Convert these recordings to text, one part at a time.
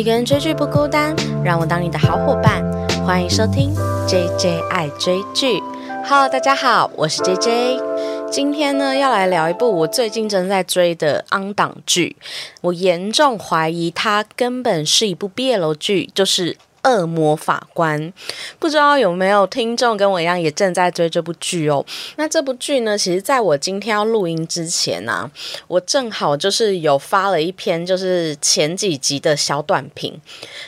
一个人追剧不孤单，让我当你的好伙伴。欢迎收听 J J 爱追剧。Hello，大家好，我是 J J。今天呢，要来聊一部我最近正在追的昂档剧。我严重怀疑它根本是一部毕业楼剧，就是。恶魔法官，不知道有没有听众跟我一样也正在追这部剧哦？那这部剧呢，其实在我今天要录音之前呢，我正好就是有发了一篇就是前几集的小短评，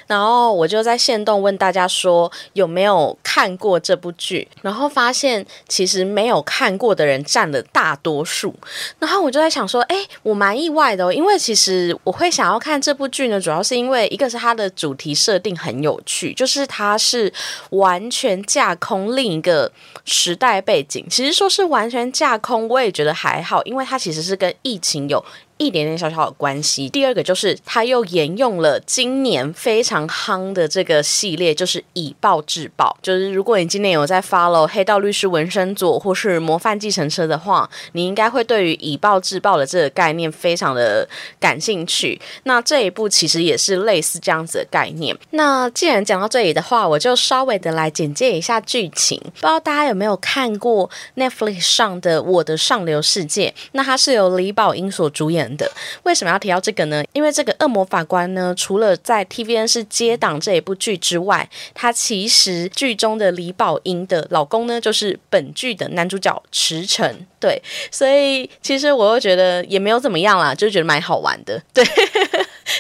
然后我就在线动问大家说有没有看过这部剧，然后发现其实没有看过的人占了大多数，然后我就在想说，哎，我蛮意外的哦，因为其实我会想要看这部剧呢，主要是因为一个是它的主题设定很有。去就是它是完全架空另一个时代背景，其实说是完全架空，我也觉得还好，因为它其实是跟疫情有。一点点小小的关系。第二个就是，他又沿用了今年非常夯的这个系列，就是以暴制暴。就是如果你今年有在 follow《黑道律师纹身组》或是《模范继承车》的话，你应该会对于以暴制暴的这个概念非常的感兴趣。那这一部其实也是类似这样子的概念。那既然讲到这里的话，我就稍微的来简介一下剧情。不知道大家有没有看过 Netflix 上的《我的上流世界》？那它是由李宝英所主演。的为什么要提到这个呢？因为这个恶魔法官呢，除了在 TVN 是接档这一部剧之外，他其实剧中的李宝英的老公呢，就是本剧的男主角池诚。对，所以其实我又觉得也没有怎么样啦，就觉得蛮好玩的。对。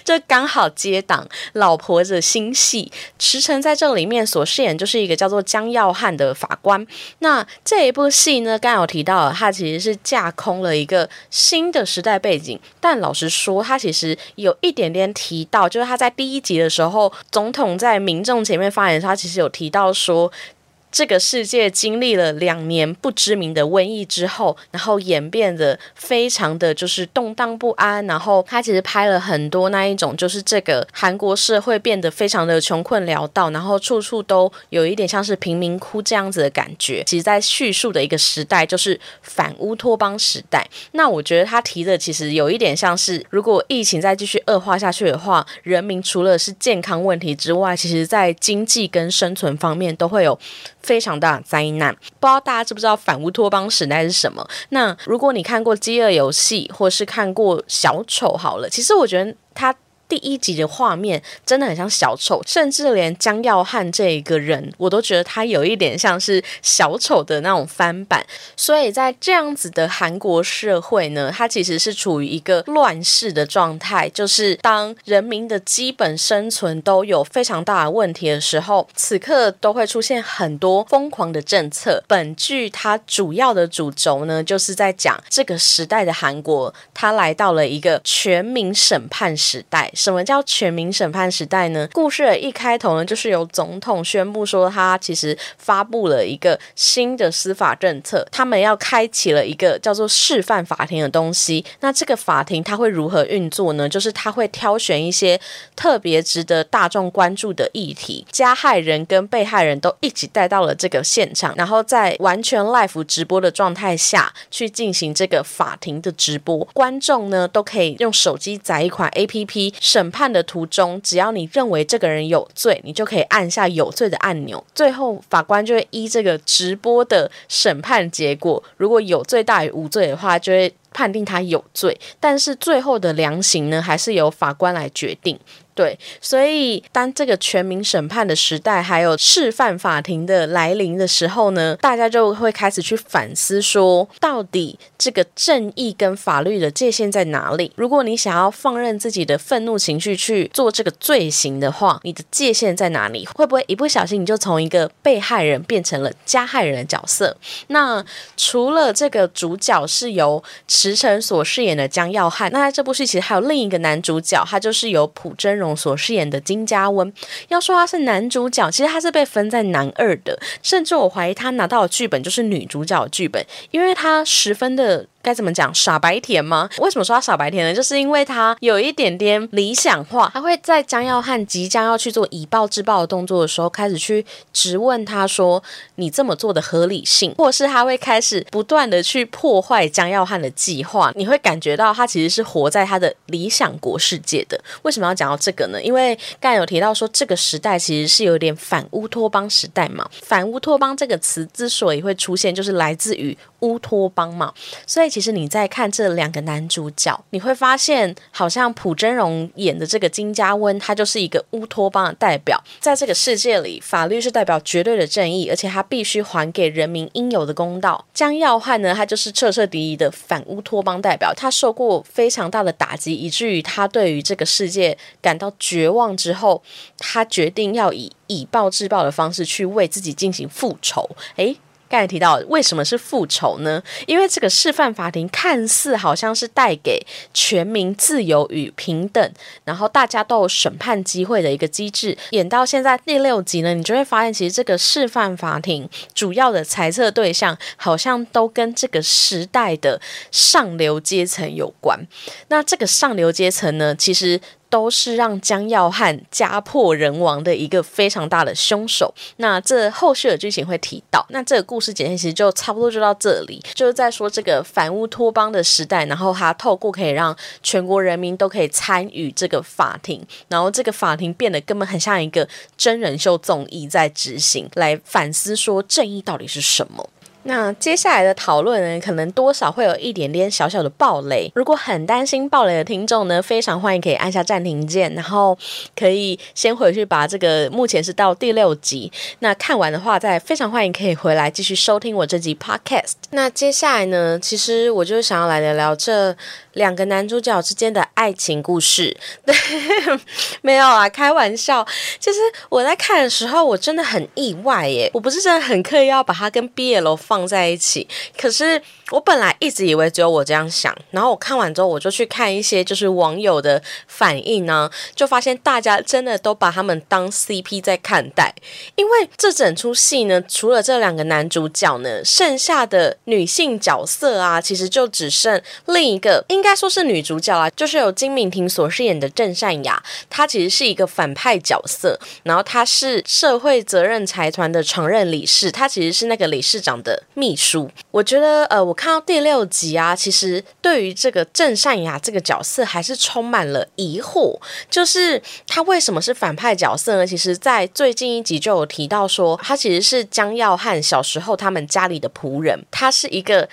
这刚好接档老婆的新戏，池诚在这里面所饰演就是一个叫做江耀汉的法官。那这一部戏呢，刚有提到，它其实是架空了一个新的时代背景。但老实说，它其实有一点点提到，就是他在第一集的时候，总统在民众前面发言，他其实有提到说。这个世界经历了两年不知名的瘟疫之后，然后演变得非常的就是动荡不安。然后他其实拍了很多那一种，就是这个韩国社会变得非常的穷困潦倒，然后处处都有一点像是贫民窟这样子的感觉。其实，在叙述的一个时代，就是反乌托邦时代。那我觉得他提的其实有一点像是，如果疫情再继续恶化下去的话，人民除了是健康问题之外，其实在经济跟生存方面都会有。非常大的灾难，不知道大家知不知道反乌托邦时代是什么？那如果你看过《饥饿游戏》或是看过《小丑》，好了，其实我觉得他。第一集的画面真的很像小丑，甚至连江耀汉这一个人，我都觉得他有一点像是小丑的那种翻版。所以在这样子的韩国社会呢，它其实是处于一个乱世的状态，就是当人民的基本生存都有非常大的问题的时候，此刻都会出现很多疯狂的政策。本剧它主要的主轴呢，就是在讲这个时代的韩国，它来到了一个全民审判时代。什么叫全民审判时代呢？故事的一开头呢，就是由总统宣布说，他其实发布了一个新的司法政策，他们要开启了一个叫做示范法庭的东西。那这个法庭它会如何运作呢？就是他会挑选一些特别值得大众关注的议题，加害人跟被害人都一起带到了这个现场，然后在完全 live 直播的状态下去进行这个法庭的直播。观众呢都可以用手机载一款 A P P。审判的途中，只要你认为这个人有罪，你就可以按下有罪的按钮。最后，法官就会依这个直播的审判结果，如果有罪大于无罪的话，就会判定他有罪。但是最后的量刑呢，还是由法官来决定。对，所以当这个全民审判的时代，还有示范法庭的来临的时候呢，大家就会开始去反思，说到底这个正义跟法律的界限在哪里？如果你想要放任自己的愤怒情绪去做这个罪行的话，你的界限在哪里？会不会一不小心你就从一个被害人变成了加害人的角色？那除了这个主角是由池诚所饰演的江耀汉，那在这部戏其实还有另一个男主角，他就是由朴真。所饰演的金家温，要说他是男主角，其实他是被分在男二的，甚至我怀疑他拿到的剧本就是女主角剧本，因为他十分的该怎么讲傻白甜吗？为什么说他傻白甜呢？就是因为他有一点点理想化，他会在江耀汉即将要去做以暴制暴的动作的时候，开始去质问他说：“你这么做的合理性？”或是他会开始不断的去破坏江耀汉的计划。你会感觉到他其实是活在他的理想国世界的。为什么要讲到这个呢？因为刚才有提到说，这个时代其实是有点反乌托邦时代嘛。反乌托邦这个词之所以会出现，就是来自于乌托邦嘛。所以其实你在看这两个男主角，你会发现，好像朴真荣演的这个金家温，他就是一个乌托邦的代表。在这个世界里，法律是代表绝对的正义，而且他必须还给人民应有的公道。江耀汉呢，他就是彻彻底底的反乌托邦代表。他受过非常大的打击，以至于他对于这个世界感到绝望之后，他决定要以以暴制暴的方式去为自己进行复仇。诶。刚才提到为什么是复仇呢？因为这个示范法庭看似好像是带给全民自由与平等，然后大家都有审判机会的一个机制。演到现在第六集呢，你就会发现，其实这个示范法庭主要的裁测对象，好像都跟这个时代的上流阶层有关。那这个上流阶层呢，其实。都是让江耀汉家破人亡的一个非常大的凶手。那这后续的剧情会提到。那这个故事简介其实就差不多就到这里，就是在说这个反乌托邦的时代，然后他透过可以让全国人民都可以参与这个法庭，然后这个法庭变得根本很像一个真人秀综艺在执行，来反思说正义到底是什么。那接下来的讨论呢，可能多少会有一点点小小的暴雷。如果很担心暴雷的听众呢，非常欢迎可以按下暂停键，然后可以先回去把这个目前是到第六集。那看完的话，再非常欢迎可以回来继续收听我这集 podcast。那接下来呢，其实我就是想要来聊聊这两个男主角之间的爱情故事。对，没有啊，开玩笑。其实我在看的时候，我真的很意外耶。我不是真的很刻意要把它跟 BL 放在一起，可是。我本来一直以为只有我这样想，然后我看完之后，我就去看一些就是网友的反应呢，就发现大家真的都把他们当 CP 在看待。因为这整出戏呢，除了这两个男主角呢，剩下的女性角色啊，其实就只剩另一个，应该说是女主角啊，就是由金敏婷所饰演的郑善雅，她其实是一个反派角色，然后她是社会责任财团的常任理事，她其实是那个理事长的秘书。我觉得，呃，我。看到第六集啊，其实对于这个郑善雅这个角色还是充满了疑惑，就是他为什么是反派角色呢？其实，在最近一集就有提到说，他其实是江耀汉小时候他们家里的仆人，他是一个。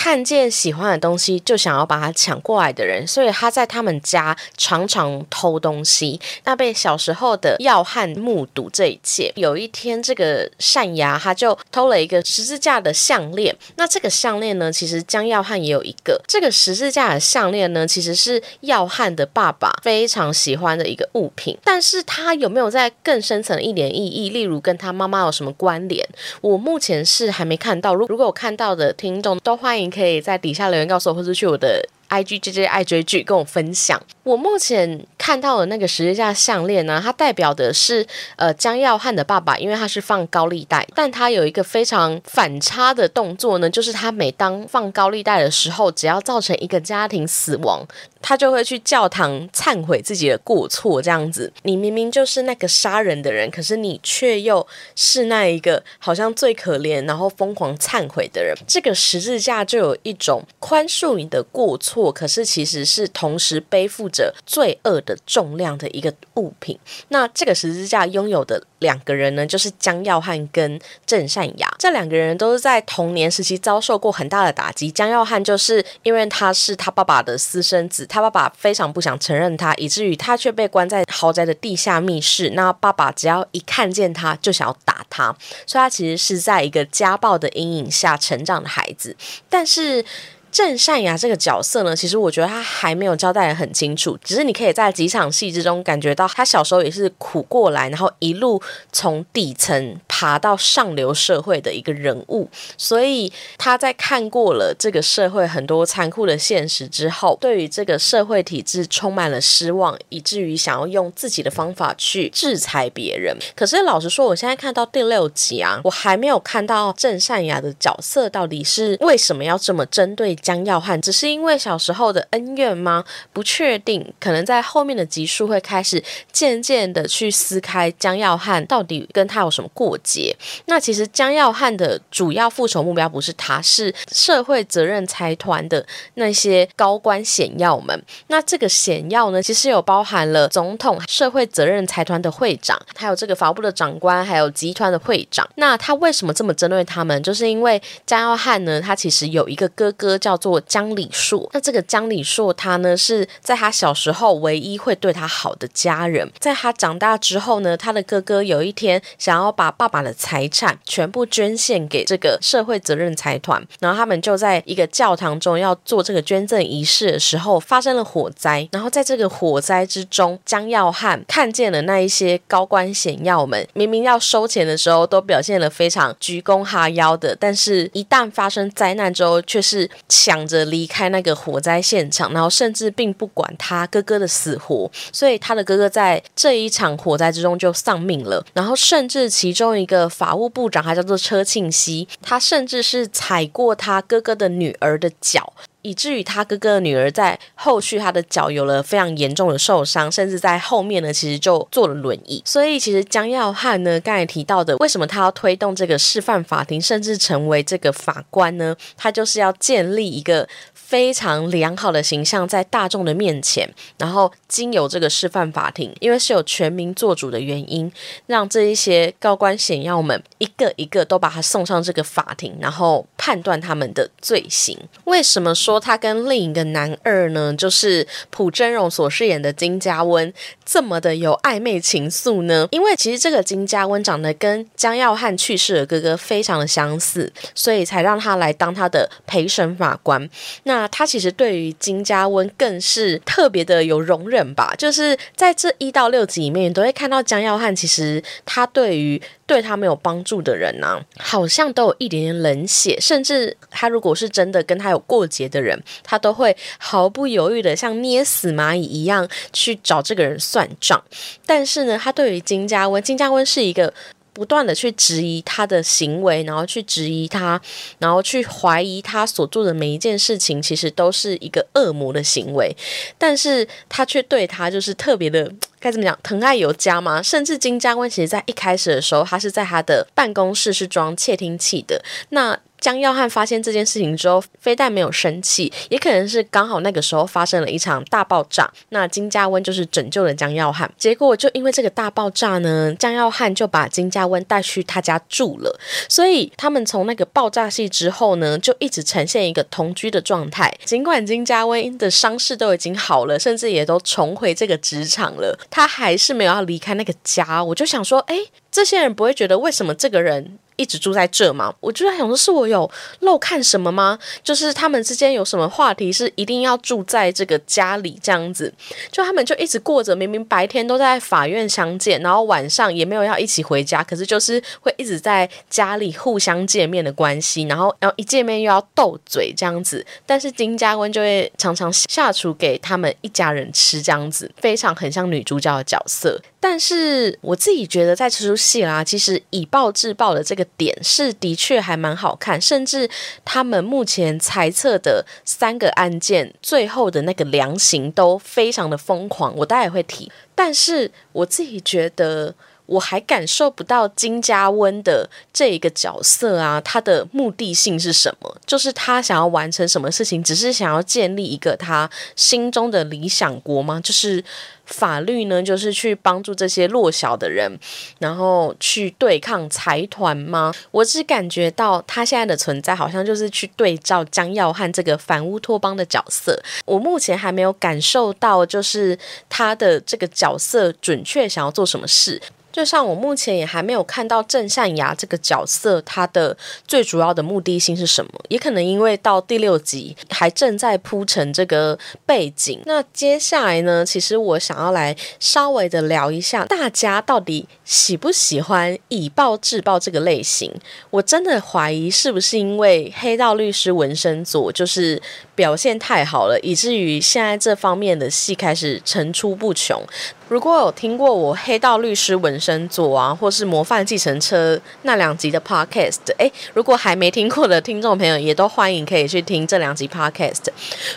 看见喜欢的东西就想要把它抢过来的人，所以他在他们家常常偷东西。那被小时候的耀汉目睹这一切。有一天，这个善牙他就偷了一个十字架的项链。那这个项链呢，其实江耀汉也有一个。这个十字架的项链呢，其实是耀汉的爸爸非常喜欢的一个物品。但是他有没有在更深层一点意义，例如跟他妈妈有什么关联？我目前是还没看到。如如果有看到的听众，都欢迎。可以在底下留言告诉我，或者去我的 I G J J 爱追剧跟我分享。我目前看到的那个十字架项链呢，它代表的是呃江耀汉的爸爸，因为他是放高利贷，但他有一个非常反差的动作呢，就是他每当放高利贷的时候，只要造成一个家庭死亡。他就会去教堂忏悔自己的过错，这样子。你明明就是那个杀人的人，可是你却又是那一个好像最可怜，然后疯狂忏悔的人。这个十字架就有一种宽恕你的过错，可是其实是同时背负着罪恶的重量的一个物品。那这个十字架拥有的。两个人呢，就是江耀汉跟郑善雅，这两个人都是在童年时期遭受过很大的打击。江耀汉就是因为他是他爸爸的私生子，他爸爸非常不想承认他，以至于他却被关在豪宅的地下密室。那爸爸只要一看见他就想要打他，所以他其实是在一个家暴的阴影下成长的孩子，但是。郑善雅这个角色呢，其实我觉得他还没有交代的很清楚，只是你可以在几场戏之中感觉到他小时候也是苦过来，然后一路从底层爬到上流社会的一个人物，所以他在看过了这个社会很多残酷的现实之后，对于这个社会体制充满了失望，以至于想要用自己的方法去制裁别人。可是老实说，我现在看到第六集啊，我还没有看到郑善雅的角色到底是为什么要这么针对。江耀汉，只是因为小时候的恩怨吗？不确定，可能在后面的集数会开始渐渐的去撕开江耀汉到底跟他有什么过节。那其实江耀汉的主要复仇目标不是他，是社会责任财团的那些高官显要们。那这个显要呢，其实有包含了总统、社会责任财团的会长，还有这个法务部的长官，还有集团的会长。那他为什么这么针对他们？就是因为江耀汉呢，他其实有一个哥哥叫叫做江礼硕。那这个江礼硕他呢，是在他小时候唯一会对他好的家人。在他长大之后呢，他的哥哥有一天想要把爸爸的财产全部捐献给这个社会责任财团，然后他们就在一个教堂中要做这个捐赠仪式的时候，发生了火灾。然后在这个火灾之中，江耀汉看见了那一些高官显要们，明明要收钱的时候，都表现了非常鞠躬哈腰的，但是一旦发生灾难之后，却是想着离开那个火灾现场，然后甚至并不管他哥哥的死活，所以他的哥哥在这一场火灾之中就丧命了。然后甚至其中一个法务部长，还叫做车庆熙，他甚至是踩过他哥哥的女儿的脚。以至于他哥哥的女儿在后续他的脚有了非常严重的受伤，甚至在后面呢，其实就坐了轮椅。所以其实江耀汉呢，刚才提到的，为什么他要推动这个示范法庭，甚至成为这个法官呢？他就是要建立一个。非常良好的形象在大众的面前，然后经由这个示范法庭，因为是有全民做主的原因，让这一些高官显要们一个一个都把他送上这个法庭，然后判断他们的罪行。为什么说他跟另一个男二呢？就是朴真荣所饰演的金家温这么的有暧昧情愫呢？因为其实这个金家温长得跟江耀汉去世的哥哥非常的相似，所以才让他来当他的陪审法官。那他其实对于金家温更是特别的有容忍吧，就是在这一到六集里面，都会看到江耀汉其实他对于对他没有帮助的人呢，好像都有一点点冷血，甚至他如果是真的跟他有过节的人，他都会毫不犹豫的像捏死蚂蚁一样去找这个人算账。但是呢，他对于金家温，金家温是一个。不断的去质疑他的行为，然后去质疑他，然后去怀疑他所做的每一件事情，其实都是一个恶魔的行为。但是他却对他就是特别的，该怎么讲，疼爱有加吗？甚至金家官其实在一开始的时候，他是在他的办公室是装窃听器的。那江耀汉发现这件事情之后，非但没有生气，也可能是刚好那个时候发生了一场大爆炸。那金家温就是拯救了江耀汉，结果就因为这个大爆炸呢，江耀汉就把金家温带去他家住了。所以他们从那个爆炸戏之后呢，就一直呈现一个同居的状态。尽管金家温的伤势都已经好了，甚至也都重回这个职场了，他还是没有要离开那个家。我就想说，哎，这些人不会觉得为什么这个人？一直住在这吗？我就在想说，是我有漏看什么吗？就是他们之间有什么话题是一定要住在这个家里这样子？就他们就一直过着明明白天都在法院相见，然后晚上也没有要一起回家，可是就是会一直在家里互相见面的关系，然后然后一见面又要斗嘴这样子。但是金家温就会常常下厨给他们一家人吃这样子，非常很像女主角的角色。但是我自己觉得在这出戏啦，其实以暴制暴的这个点是的确还蛮好看，甚至他们目前猜测的三个案件最后的那个量刑都非常的疯狂，我待会会提。但是我自己觉得。我还感受不到金家温的这一个角色啊，他的目的性是什么？就是他想要完成什么事情？只是想要建立一个他心中的理想国吗？就是法律呢？就是去帮助这些弱小的人，然后去对抗财团吗？我只感觉到他现在的存在，好像就是去对照江耀汉这个反乌托邦的角色。我目前还没有感受到，就是他的这个角色准确想要做什么事。就像我目前也还没有看到郑善雅这个角色，他的最主要的目的性是什么？也可能因为到第六集还正在铺陈这个背景。那接下来呢？其实我想要来稍微的聊一下，大家到底喜不喜欢以暴制暴这个类型？我真的怀疑是不是因为黑道律师纹身组就是。表现太好了，以至于现在这方面的戏开始层出不穷。如果有听过我《黑道律师纹身左》啊，或是《模范继承车》那两集的 podcast，哎，如果还没听过的听众朋友，也都欢迎可以去听这两集 podcast。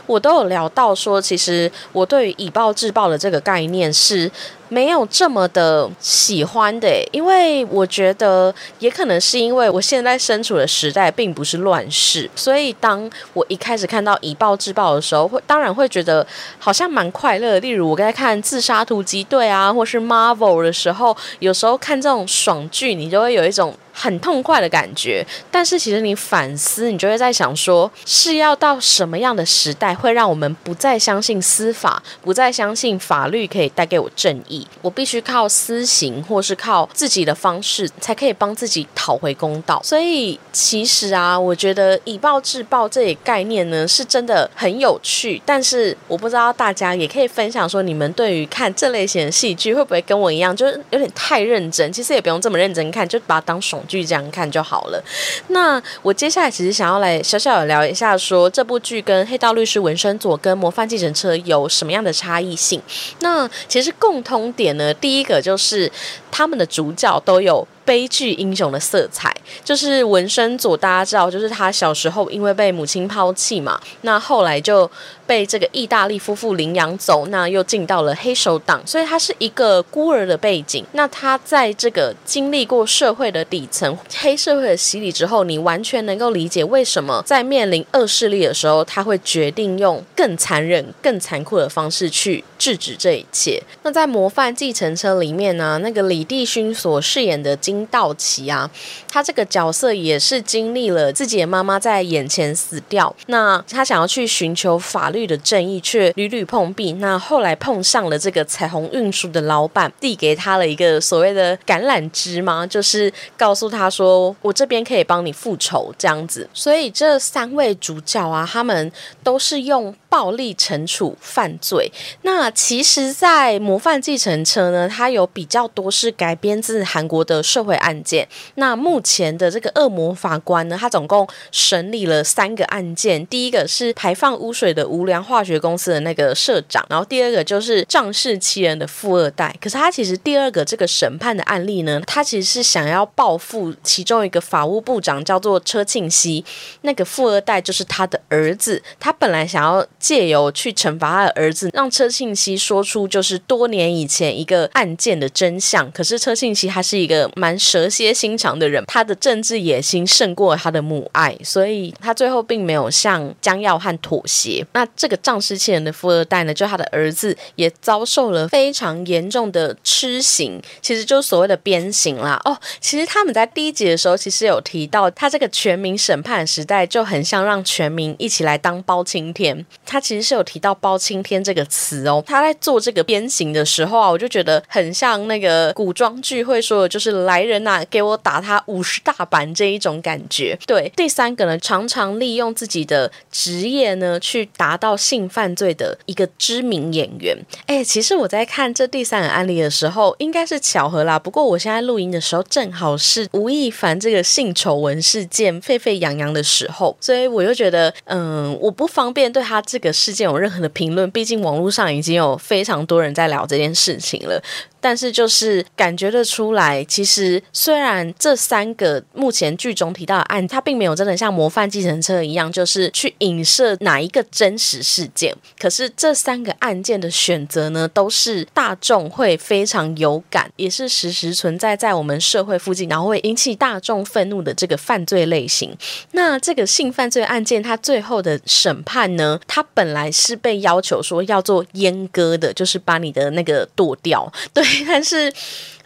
我都有聊到说，其实我对于以暴制暴的这个概念是。没有这么的喜欢的，因为我觉得也可能是因为我现在身处的时代并不是乱世，所以当我一开始看到以暴制暴的时候，会当然会觉得好像蛮快乐。例如我在看《自杀突击队》啊，或是 Marvel 的时候，有时候看这种爽剧，你就会有一种。很痛快的感觉，但是其实你反思，你就会在想说，是要到什么样的时代，会让我们不再相信司法，不再相信法律可以带给我正义？我必须靠私刑，或是靠自己的方式，才可以帮自己讨回公道。所以其实啊，我觉得以暴制暴这一概念呢，是真的很有趣。但是我不知道大家也可以分享说，你们对于看这类型的戏剧，会不会跟我一样，就是有点太认真？其实也不用这么认真看，就把它当爽。剧这样看就好了。那我接下来其实想要来小小的聊一下，说这部剧跟《黑道律师文身佐》跟《模范计程车》有什么样的差异性？那其实共通点呢，第一个就是他们的主角都有。悲剧英雄的色彩，就是纹身佐，大家知道，就是他小时候因为被母亲抛弃嘛，那后来就被这个意大利夫妇领养走，那又进到了黑手党，所以他是一个孤儿的背景。那他在这个经历过社会的底层、黑社会的洗礼之后，你完全能够理解为什么在面临恶势力的时候，他会决定用更残忍、更残酷的方式去制止这一切。那在《模范继承车》里面呢，那个李帝勋所饰演的金道奇啊，他这个角色也是经历了自己的妈妈在眼前死掉，那他想要去寻求法律的正义，却屡屡碰壁。那后来碰上了这个彩虹运输的老板，递给他了一个所谓的橄榄枝吗？就是告诉他说，我这边可以帮你复仇这样子。所以这三位主角啊，他们都是用。暴力惩处犯罪。那其实，在《模范继承车》呢，它有比较多是改编自韩国的社会案件。那目前的这个恶魔法官呢，他总共审理了三个案件。第一个是排放污水的无良化学公司的那个社长，然后第二个就是仗势欺人的富二代。可是他其实第二个这个审判的案例呢，他其实是想要报复其中一个法务部长，叫做车庆熙。那个富二代就是他的儿子，他本来想要。借由去惩罚他的儿子，让车庆熙说出就是多年以前一个案件的真相。可是车庆熙他是一个蛮蛇蝎心肠的人，他的政治野心胜过他的母爱，所以他最后并没有向江耀汉妥协。那这个仗势欺人的富二代呢，就他的儿子也遭受了非常严重的痴刑，其实就是所谓的鞭刑啦。哦，其实他们在第一集的时候其实有提到，他这个全民审判时代就很像让全民一起来当包青天。他其实是有提到“包青天”这个词哦。他在做这个鞭刑的时候啊，我就觉得很像那个古装剧会说的，就是来人呐，给我打他五十大板这一种感觉。对，第三个呢，常常利用自己的职业呢，去达到性犯罪的一个知名演员。哎，其实我在看这第三个案例的时候，应该是巧合啦。不过我现在录音的时候，正好是吴亦凡这个性丑闻事件沸沸扬扬的时候，所以我又觉得，嗯，我不方便对他这。个事件有任何的评论，毕竟网络上已经有非常多人在聊这件事情了。但是就是感觉得出来，其实虽然这三个目前剧中提到的案，它并没有真的像模范计程车一样，就是去影射哪一个真实事件。可是这三个案件的选择呢，都是大众会非常有感，也是实时存在在我们社会附近，然后会引起大众愤怒的这个犯罪类型。那这个性犯罪案件，它最后的审判呢，它本来是被要求说要做阉割的，就是把你的那个剁掉，对。但是。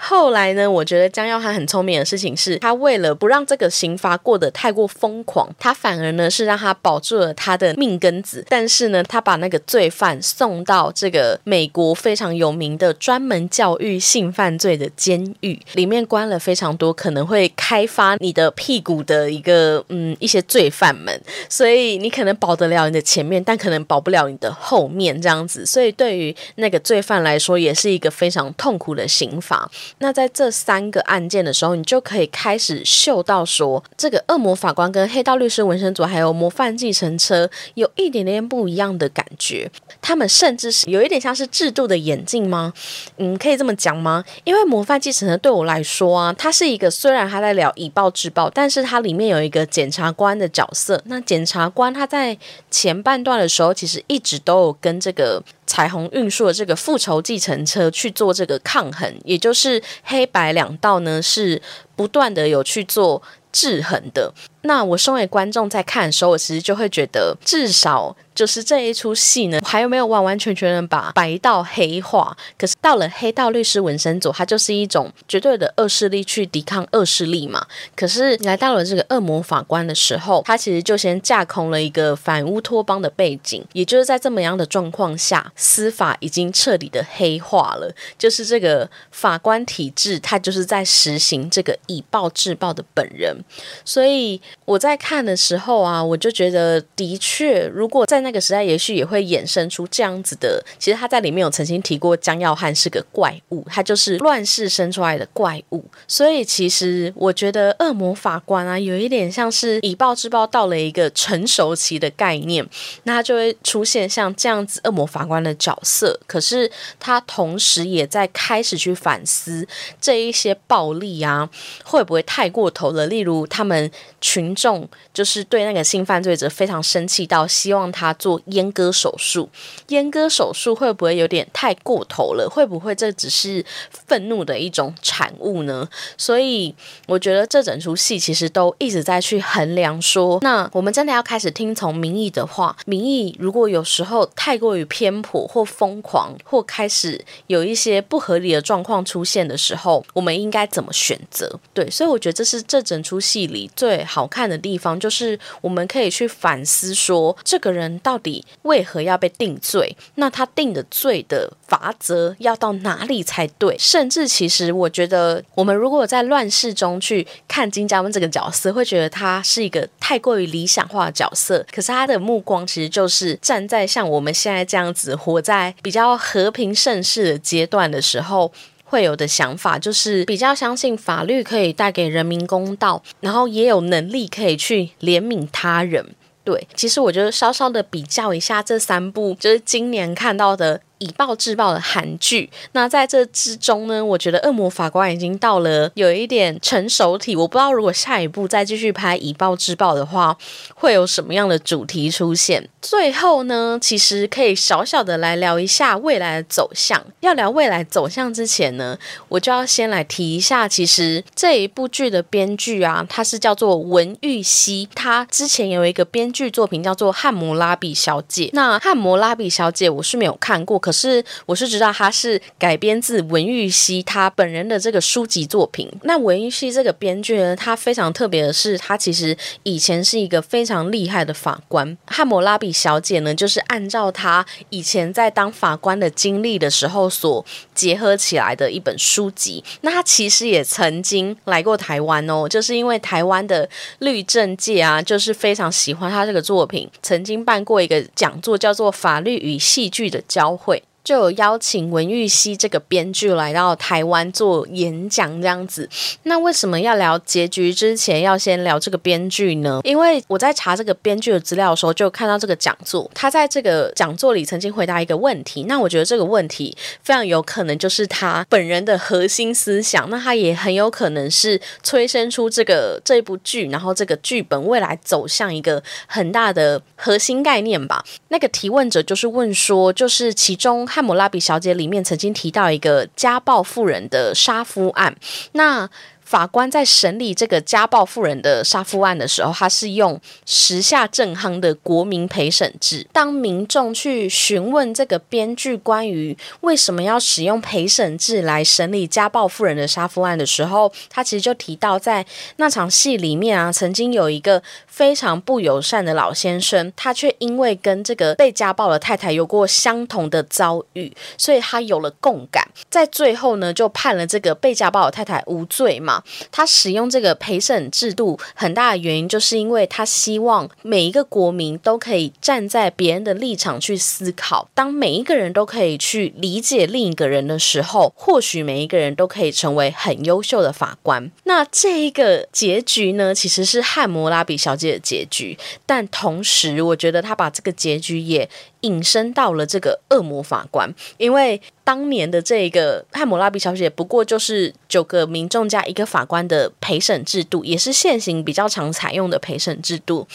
后来呢？我觉得江耀汉很聪明的事情是，他为了不让这个刑罚过得太过疯狂，他反而呢是让他保住了他的命根子。但是呢，他把那个罪犯送到这个美国非常有名的专门教育性犯罪的监狱里面，关了非常多可能会开发你的屁股的一个嗯一些罪犯们。所以你可能保得了你的前面，但可能保不了你的后面这样子。所以对于那个罪犯来说，也是一个非常痛苦的刑罚。那在这三个案件的时候，你就可以开始嗅到说，这个恶魔法官跟黑道律师纹身组还有模范继承车有一点点不一样的感觉。他们甚至是有一点像是制度的演进吗？嗯，可以这么讲吗？因为模范继承人对我来说啊，他是一个虽然他在聊以暴制暴，但是它里面有一个检察官的角色。那检察官他在前半段的时候，其实一直都有跟这个彩虹运输的这个复仇计程车去做这个抗衡，也就是黑白两道呢是不断的有去做制衡的。那我身为观众在看的时候，我其实就会觉得，至少就是这一出戏呢，还有没有完完全全的把白道黑化？可是到了黑道律师纹身组，它就是一种绝对的恶势力去抵抗恶势力嘛。可是来到了这个恶魔法官的时候，他其实就先架空了一个反乌托邦的背景，也就是在这么样的状况下，司法已经彻底的黑化了，就是这个法官体制，它就是在实行这个以暴制暴的本人，所以。我在看的时候啊，我就觉得的确，如果在那个时代，也许也会衍生出这样子的。其实他在里面有曾经提过，江耀汉是个怪物，他就是乱世生出来的怪物。所以其实我觉得恶魔法官啊，有一点像是以暴制暴到了一个成熟期的概念，那他就会出现像这样子恶魔法官的角色。可是他同时也在开始去反思这一些暴力啊，会不会太过头了？例如他们群。民众就是对那个性犯罪者非常生气，到希望他做阉割手术。阉割手术会不会有点太过头了？会不会这只是愤怒的一种产物呢？所以我觉得这整出戏其实都一直在去衡量说，那我们真的要开始听从民意的话，民意如果有时候太过于偏颇或疯狂，或开始有一些不合理的状况出现的时候，我们应该怎么选择？对，所以我觉得这是这整出戏里最好看。的地方就是我们可以去反思说，这个人到底为何要被定罪？那他定的罪的法则要到哪里才对？甚至其实我觉得，我们如果在乱世中去看金家温这个角色，会觉得他是一个太过于理想化的角色。可是他的目光其实就是站在像我们现在这样子活在比较和平盛世的阶段的时候。会有的想法就是比较相信法律可以带给人民公道，然后也有能力可以去怜悯他人。对，其实我就稍稍的比较一下这三部，就是今年看到的。以暴制暴的韩剧，那在这之中呢，我觉得《恶魔法官》已经到了有一点成熟体。我不知道如果下一步再继续拍以暴制暴的话，会有什么样的主题出现。最后呢，其实可以小小的来聊一下未来的走向。要聊未来走向之前呢，我就要先来提一下，其实这一部剧的编剧啊，他是叫做文玉熙，他之前有一个编剧作品叫做《汉摩拉比小姐》。那《汉摩拉比小姐》我是没有看过。可是我是知道他是改编自文玉溪他本人的这个书籍作品。那文玉溪这个编剧呢，他非常特别的是，他其实以前是一个非常厉害的法官。汉谟拉比小姐呢，就是按照他以前在当法官的经历的时候所结合起来的一本书籍。那他其实也曾经来过台湾哦，就是因为台湾的律政界啊，就是非常喜欢他这个作品，曾经办过一个讲座，叫做《法律与戏剧的交汇》。就有邀请文玉溪这个编剧来到台湾做演讲这样子。那为什么要聊结局之前要先聊这个编剧呢？因为我在查这个编剧的资料的时候，就看到这个讲座，他在这个讲座里曾经回答一个问题。那我觉得这个问题非常有可能就是他本人的核心思想。那他也很有可能是催生出这个这部剧，然后这个剧本未来走向一个很大的核心概念吧。那个提问者就是问说，就是其中。汉姆拉比小姐里面曾经提到一个家暴妇人的杀夫案，那。法官在审理这个家暴妇人的杀夫案的时候，他是用时下正夯的国民陪审制。当民众去询问这个编剧关于为什么要使用陪审制来审理家暴妇人的杀夫案的时候，他其实就提到，在那场戏里面啊，曾经有一个非常不友善的老先生，他却因为跟这个被家暴的太太有过相同的遭遇，所以他有了共感，在最后呢，就判了这个被家暴的太太无罪嘛。他使用这个陪审制度很大的原因，就是因为他希望每一个国民都可以站在别人的立场去思考。当每一个人都可以去理解另一个人的时候，或许每一个人都可以成为很优秀的法官。那这一个结局呢，其实是汉谟拉比小姐的结局，但同时，我觉得他把这个结局也。引申到了这个恶魔法官，因为当年的这个汉姆拉比小姐不过就是九个民众加一个法官的陪审制度，也是现行比较常采用的陪审制度。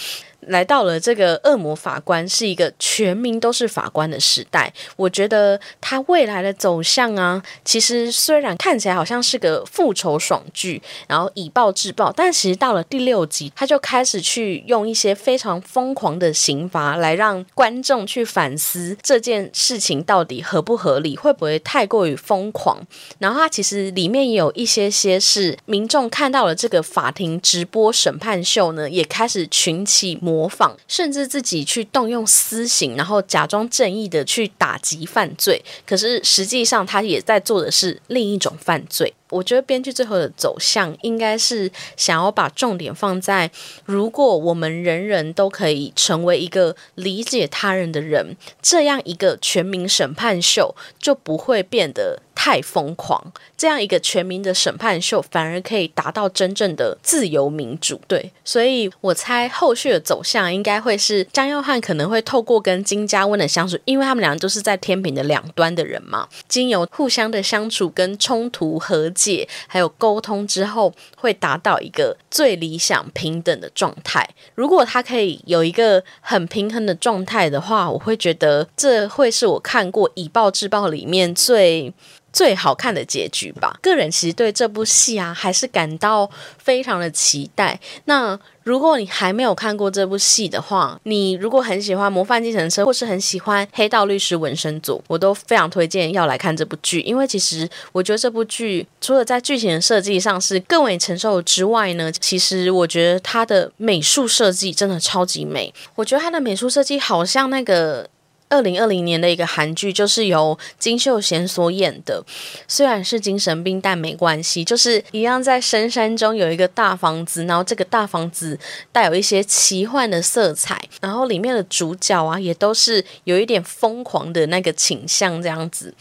来到了这个恶魔法官是一个全民都是法官的时代，我觉得他未来的走向啊，其实虽然看起来好像是个复仇爽剧，然后以暴制暴，但其实到了第六集，他就开始去用一些非常疯狂的刑罚来让观众去反思这件事情到底合不合理，会不会太过于疯狂。然后他其实里面也有一些些是民众看到了这个法庭直播审判秀呢，也开始群起。模仿，甚至自己去动用私刑，然后假装正义的去打击犯罪，可是实际上他也在做的是另一种犯罪。我觉得编剧最后的走向应该是想要把重点放在，如果我们人人都可以成为一个理解他人的人，这样一个全民审判秀就不会变得太疯狂。这样一个全民的审判秀反而可以达到真正的自由民主。对，所以我猜后续的走向应该会是张耀汉可能会透过跟金嘉温的相处，因为他们两个都是在天平的两端的人嘛，经由互相的相处跟冲突和。解还有沟通之后，会达到一个最理想平等的状态。如果他可以有一个很平衡的状态的话，我会觉得这会是我看过以暴制暴里面最。最好看的结局吧。个人其实对这部戏啊，还是感到非常的期待。那如果你还没有看过这部戏的话，你如果很喜欢《模范继承车》或是很喜欢《黑道律师纹身组》，我都非常推荐要来看这部剧。因为其实我觉得这部剧除了在剧情的设计上是更为承受之外呢，其实我觉得它的美术设计真的超级美。我觉得它的美术设计好像那个。二零二零年的一个韩剧，就是由金秀贤所演的。虽然是精神病，但没关系，就是一样在深山中有一个大房子，然后这个大房子带有一些奇幻的色彩，然后里面的主角啊，也都是有一点疯狂的那个倾向这样子。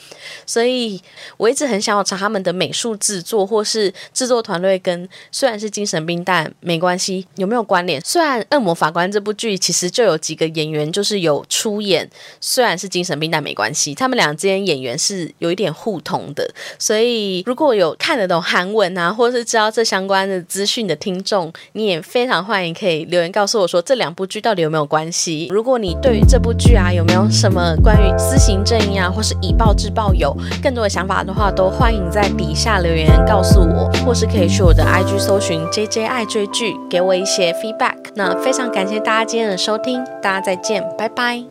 所以我一直很想要查他们的美术制作或是制作团队，跟虽然是精神病，但没关系，有没有关联？虽然《恶魔法官》这部剧其实就有几个演员，就是有出演。虽然是精神病，但没关系。他们俩之间演员是有一点互通的，所以如果有看得懂韩文啊，或者是知道这相关的资讯的听众，你也非常欢迎可以留言告诉我说这两部剧到底有没有关系。如果你对于这部剧啊有没有什么关于私刑正义啊，或是以暴制暴有更多的想法的话，都欢迎在底下留言告诉我，或是可以去我的 IG 搜寻 JJ 爱追剧，给我一些 feedback。那非常感谢大家今天的收听，大家再见，拜拜。